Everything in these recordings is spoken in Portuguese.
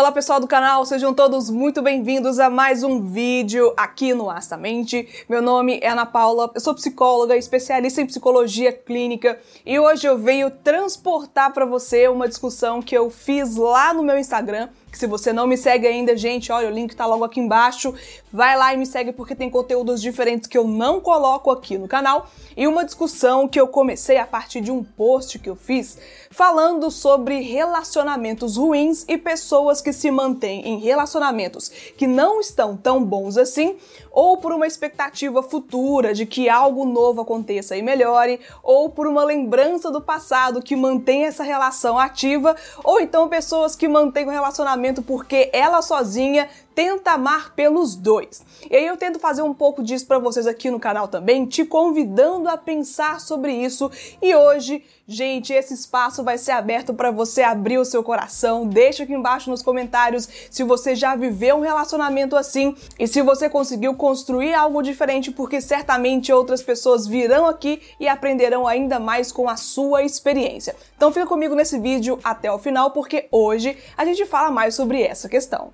Olá pessoal do canal, sejam todos muito bem-vindos a mais um vídeo aqui no Astamente. Meu nome é Ana Paula, eu sou psicóloga, especialista em psicologia clínica e hoje eu venho transportar para você uma discussão que eu fiz lá no meu Instagram que se você não me segue ainda, gente, olha, o link tá logo aqui embaixo. Vai lá e me segue porque tem conteúdos diferentes que eu não coloco aqui no canal. E uma discussão que eu comecei a partir de um post que eu fiz falando sobre relacionamentos ruins e pessoas que se mantêm em relacionamentos que não estão tão bons assim, ou por uma expectativa futura de que algo novo aconteça e melhore, ou por uma lembrança do passado que mantém essa relação ativa, ou então pessoas que mantêm o relacionamento relacionamento porque ela sozinha tenta amar pelos dois. E aí eu tento fazer um pouco disso para vocês aqui no canal também, te convidando a pensar sobre isso. E hoje, gente, esse espaço vai ser aberto para você abrir o seu coração. Deixa aqui embaixo nos comentários se você já viveu um relacionamento assim e se você conseguiu construir algo diferente, porque certamente outras pessoas virão aqui e aprenderão ainda mais com a sua experiência. Então fica comigo nesse vídeo até o final, porque hoje a gente fala mais sobre essa questão.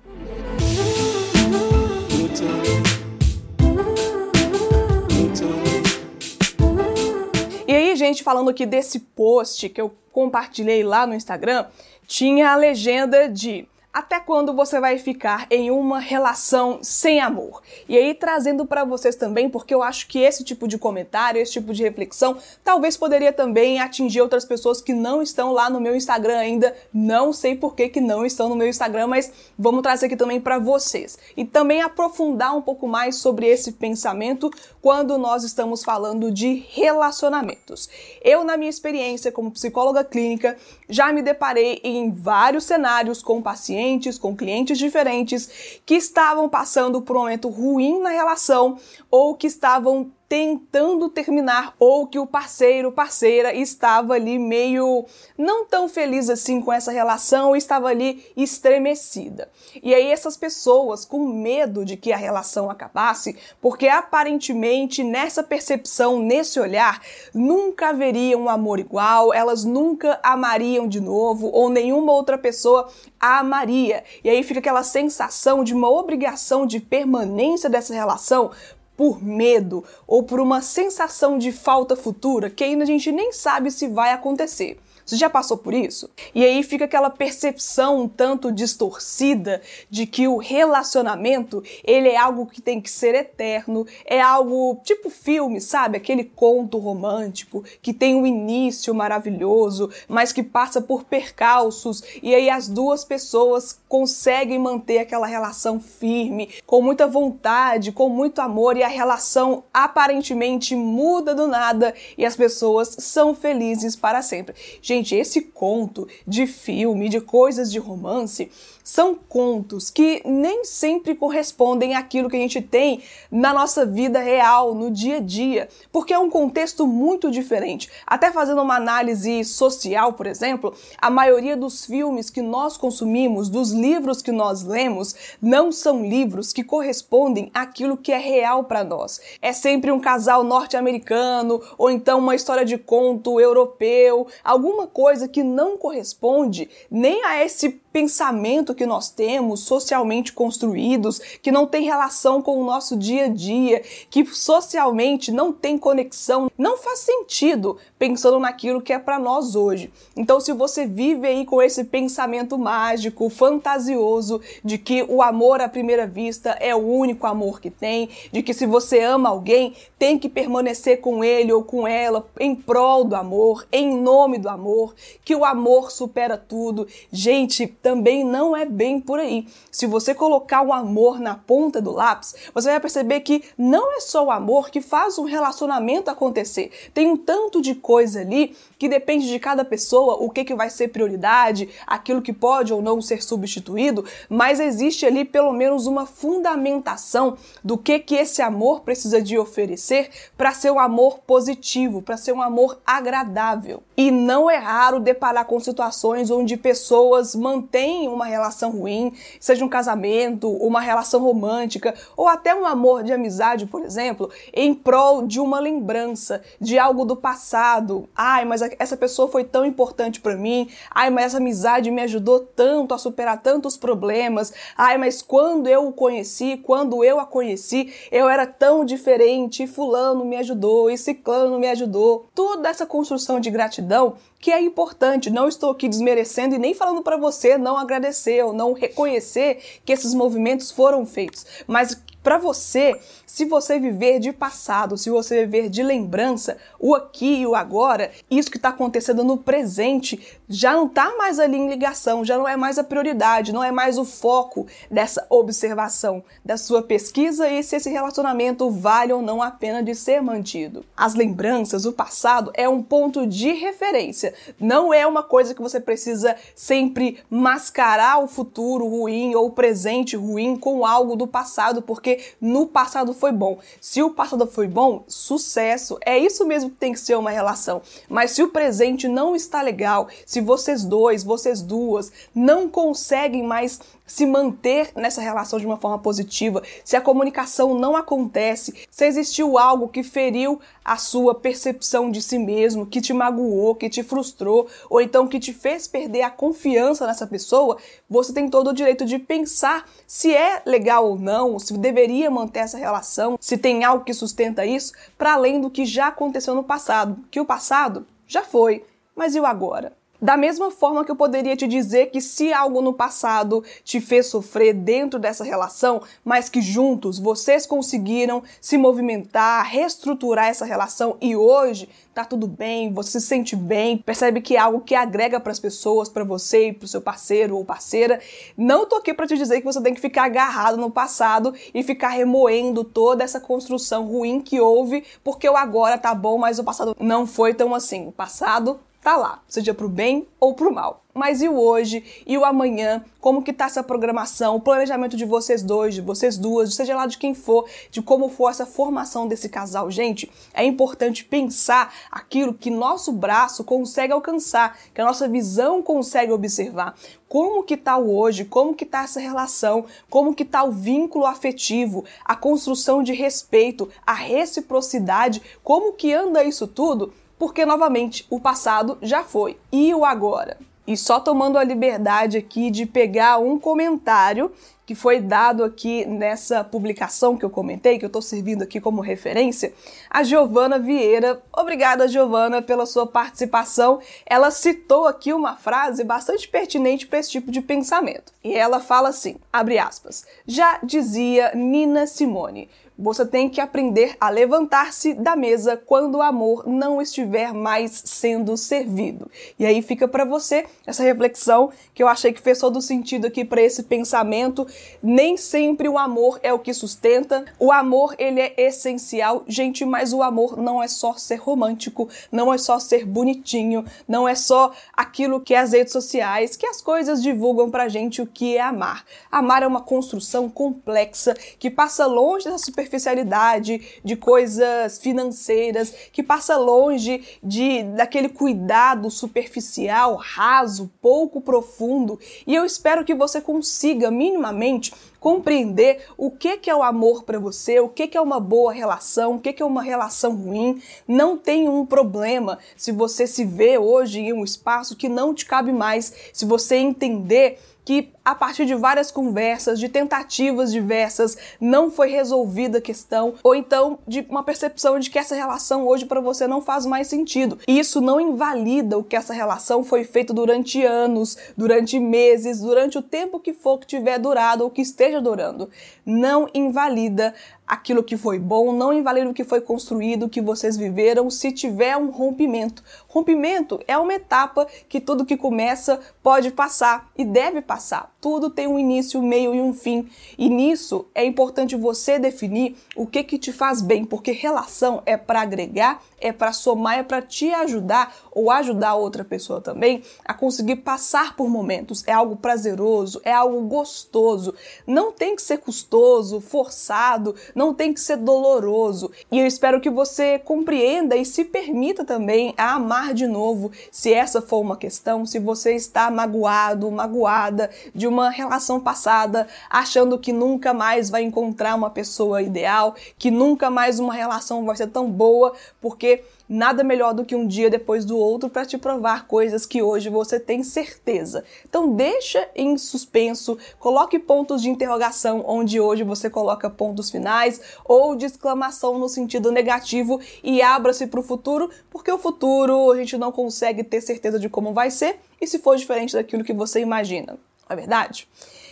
Gente, falando aqui desse post que eu compartilhei lá no Instagram, tinha a legenda de até quando você vai ficar em uma relação sem amor? E aí trazendo para vocês também, porque eu acho que esse tipo de comentário, esse tipo de reflexão, talvez poderia também atingir outras pessoas que não estão lá no meu Instagram ainda. Não sei por que, que não estão no meu Instagram, mas vamos trazer aqui também para vocês. E também aprofundar um pouco mais sobre esse pensamento quando nós estamos falando de relacionamentos. Eu, na minha experiência como psicóloga clínica, já me deparei em vários cenários com pacientes com clientes diferentes que estavam passando por um momento ruim na relação ou que estavam tentando terminar ou que o parceiro, parceira estava ali meio não tão feliz assim com essa relação, estava ali estremecida. E aí essas pessoas com medo de que a relação acabasse, porque aparentemente nessa percepção, nesse olhar, nunca haveria um amor igual, elas nunca amariam de novo ou nenhuma outra pessoa a amaria. E aí fica aquela sensação de uma obrigação de permanência dessa relação por medo ou por uma sensação de falta futura que ainda a gente nem sabe se vai acontecer. Você já passou por isso? E aí fica aquela percepção um tanto distorcida de que o relacionamento, ele é algo que tem que ser eterno, é algo tipo filme, sabe? Aquele conto romântico que tem um início maravilhoso, mas que passa por percalços e aí as duas pessoas conseguem manter aquela relação firme, com muita vontade, com muito amor e a relação aparentemente muda do nada e as pessoas são felizes para sempre. Gente, Gente, esse conto de filme, de coisas de romance, são contos que nem sempre correspondem àquilo que a gente tem na nossa vida real, no dia a dia, porque é um contexto muito diferente. Até fazendo uma análise social, por exemplo, a maioria dos filmes que nós consumimos, dos livros que nós lemos, não são livros que correspondem àquilo que é real para nós. É sempre um casal norte-americano ou então uma história de conto europeu, alguma coisa que não corresponde nem a esse pensamento que nós temos, socialmente construídos, que não tem relação com o nosso dia a dia, que socialmente não tem conexão, não faz sentido pensando naquilo que é para nós hoje. Então, se você vive aí com esse pensamento mágico, fantasioso, de que o amor à primeira vista é o único amor que tem, de que se você ama alguém, tem que permanecer com ele ou com ela em prol do amor, em nome do amor, que o amor supera tudo. Gente, também não é bem por aí. Se você colocar o amor na ponta do lápis, você vai perceber que não é só o amor que faz um relacionamento acontecer. Tem um tanto de coisa ali que depende de cada pessoa, o que, que vai ser prioridade, aquilo que pode ou não ser substituído, mas existe ali pelo menos uma fundamentação do que, que esse amor precisa de oferecer para ser um amor positivo, para ser um amor agradável. E não é raro deparar com situações onde pessoas mantêm uma relação ruim, seja um casamento, uma relação romântica ou até um amor de amizade, por exemplo, em prol de uma lembrança de algo do passado. Ai, mas essa pessoa foi tão importante para mim. Ai, mas essa amizade me ajudou tanto a superar tantos problemas. Ai, mas quando eu o conheci, quando eu a conheci, eu era tão diferente, e fulano me ajudou, e ciclano me ajudou. Toda essa construção de gratidão que é importante. Não estou aqui desmerecendo e nem falando para você não agradecer ou não reconhecer que esses movimentos foram feitos, mas para você, se você viver de passado, se você viver de lembrança, o aqui e o agora, isso que está acontecendo no presente já não está mais ali em ligação, já não é mais a prioridade, não é mais o foco dessa observação, da sua pesquisa e se esse relacionamento vale ou não a pena de ser mantido. As lembranças, o passado, é um ponto de referência, não é uma coisa que você precisa sempre mascarar o futuro ruim ou o presente ruim com algo do passado, porque no passado foi bom. Se o passado foi bom, sucesso. É isso mesmo que tem que ser uma relação. Mas se o presente não está legal, se vocês dois, vocês duas não conseguem mais se manter nessa relação de uma forma positiva, se a comunicação não acontece, se existiu algo que feriu a sua percepção de si mesmo, que te magoou, que te frustrou, ou então que te fez perder a confiança nessa pessoa, você tem todo o direito de pensar se é legal ou não, se deveria manter essa relação, se tem algo que sustenta isso, para além do que já aconteceu no passado, que o passado já foi, mas e o agora? Da mesma forma que eu poderia te dizer que se algo no passado te fez sofrer dentro dessa relação, mas que juntos vocês conseguiram se movimentar, reestruturar essa relação e hoje tá tudo bem, você se sente bem, percebe que é algo que agrega para as pessoas, para você e para o seu parceiro ou parceira. Não tô aqui para te dizer que você tem que ficar agarrado no passado e ficar remoendo toda essa construção ruim que houve, porque o agora tá bom, mas o passado não foi tão assim. O passado tá lá, seja pro bem ou pro mal. Mas e o hoje e o amanhã? Como que tá essa programação, o planejamento de vocês dois, de vocês duas, seja lá de quem for, de como for essa formação desse casal? Gente, é importante pensar aquilo que nosso braço consegue alcançar, que a nossa visão consegue observar. Como que tá o hoje, como que tá essa relação, como que tá o vínculo afetivo, a construção de respeito, a reciprocidade, como que anda isso tudo? porque novamente o passado já foi. E o agora? E só tomando a liberdade aqui de pegar um comentário que foi dado aqui nessa publicação que eu comentei, que eu estou servindo aqui como referência, a Giovana Vieira. Obrigada, Giovana, pela sua participação. Ela citou aqui uma frase bastante pertinente para esse tipo de pensamento. E ela fala assim, abre aspas, já dizia Nina Simone, você tem que aprender a levantar-se da mesa quando o amor não estiver mais sendo servido. E aí fica para você essa reflexão que eu achei que fez todo sentido aqui para esse pensamento. Nem sempre o amor é o que sustenta. O amor, ele é essencial, gente, mas o amor não é só ser romântico, não é só ser bonitinho, não é só aquilo que as redes sociais, que as coisas divulgam pra gente o que é amar. Amar é uma construção complexa que passa longe da superfície superficialidade, de coisas financeiras, que passa longe de daquele cuidado superficial, raso, pouco profundo. E eu espero que você consiga minimamente compreender o que, que é o amor para você, o que, que é uma boa relação, o que, que é uma relação ruim. Não tem um problema se você se vê hoje em um espaço que não te cabe mais, se você entender que a partir de várias conversas, de tentativas diversas, não foi resolvida a questão, ou então de uma percepção de que essa relação hoje para você não faz mais sentido. E isso não invalida o que essa relação foi feita durante anos, durante meses, durante o tempo que for que tiver durado ou que esteja durando. Não invalida aquilo que foi bom, não invalida o que foi construído, o que vocês viveram, se tiver um rompimento. Rompimento é uma etapa que tudo que começa pode passar e deve passar passar. Tudo tem um início, um meio e um fim. E nisso é importante você definir o que que te faz bem, porque relação é para agregar, é para somar, é para te ajudar ou ajudar outra pessoa também a conseguir passar por momentos. É algo prazeroso, é algo gostoso. Não tem que ser custoso, forçado, não tem que ser doloroso. E eu espero que você compreenda e se permita também a amar de novo, se essa for uma questão, se você está magoado, magoada de uma relação passada, achando que nunca mais vai encontrar uma pessoa ideal, que nunca mais uma relação vai ser tão boa, porque nada melhor do que um dia depois do outro para te provar coisas que hoje você tem certeza. Então deixa em suspenso, coloque pontos de interrogação onde hoje você coloca pontos finais ou de exclamação no sentido negativo e abra-se para o futuro, porque o futuro a gente não consegue ter certeza de como vai ser e se for diferente daquilo que você imagina. É verdade?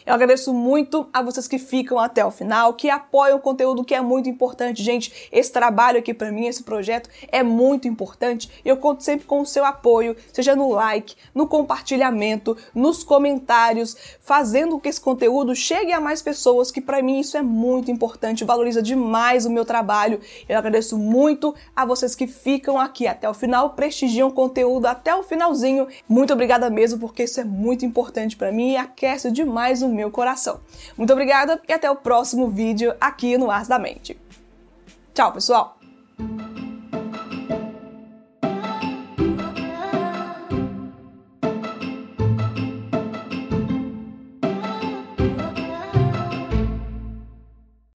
Eu agradeço muito a vocês que ficam até o final, que apoiam o conteúdo que é muito importante, gente. Esse trabalho aqui para mim, esse projeto é muito importante. Eu conto sempre com o seu apoio, seja no like, no compartilhamento, nos comentários, fazendo com que esse conteúdo chegue a mais pessoas, que para mim isso é muito importante, valoriza demais o meu trabalho. Eu agradeço muito a vocês que ficam aqui até o final, prestigiam o conteúdo até o finalzinho. Muito obrigada mesmo, porque isso é muito importante para mim e aquece demais o meu coração. Muito obrigada e até o próximo vídeo aqui no Ars da Mente. Tchau, pessoal!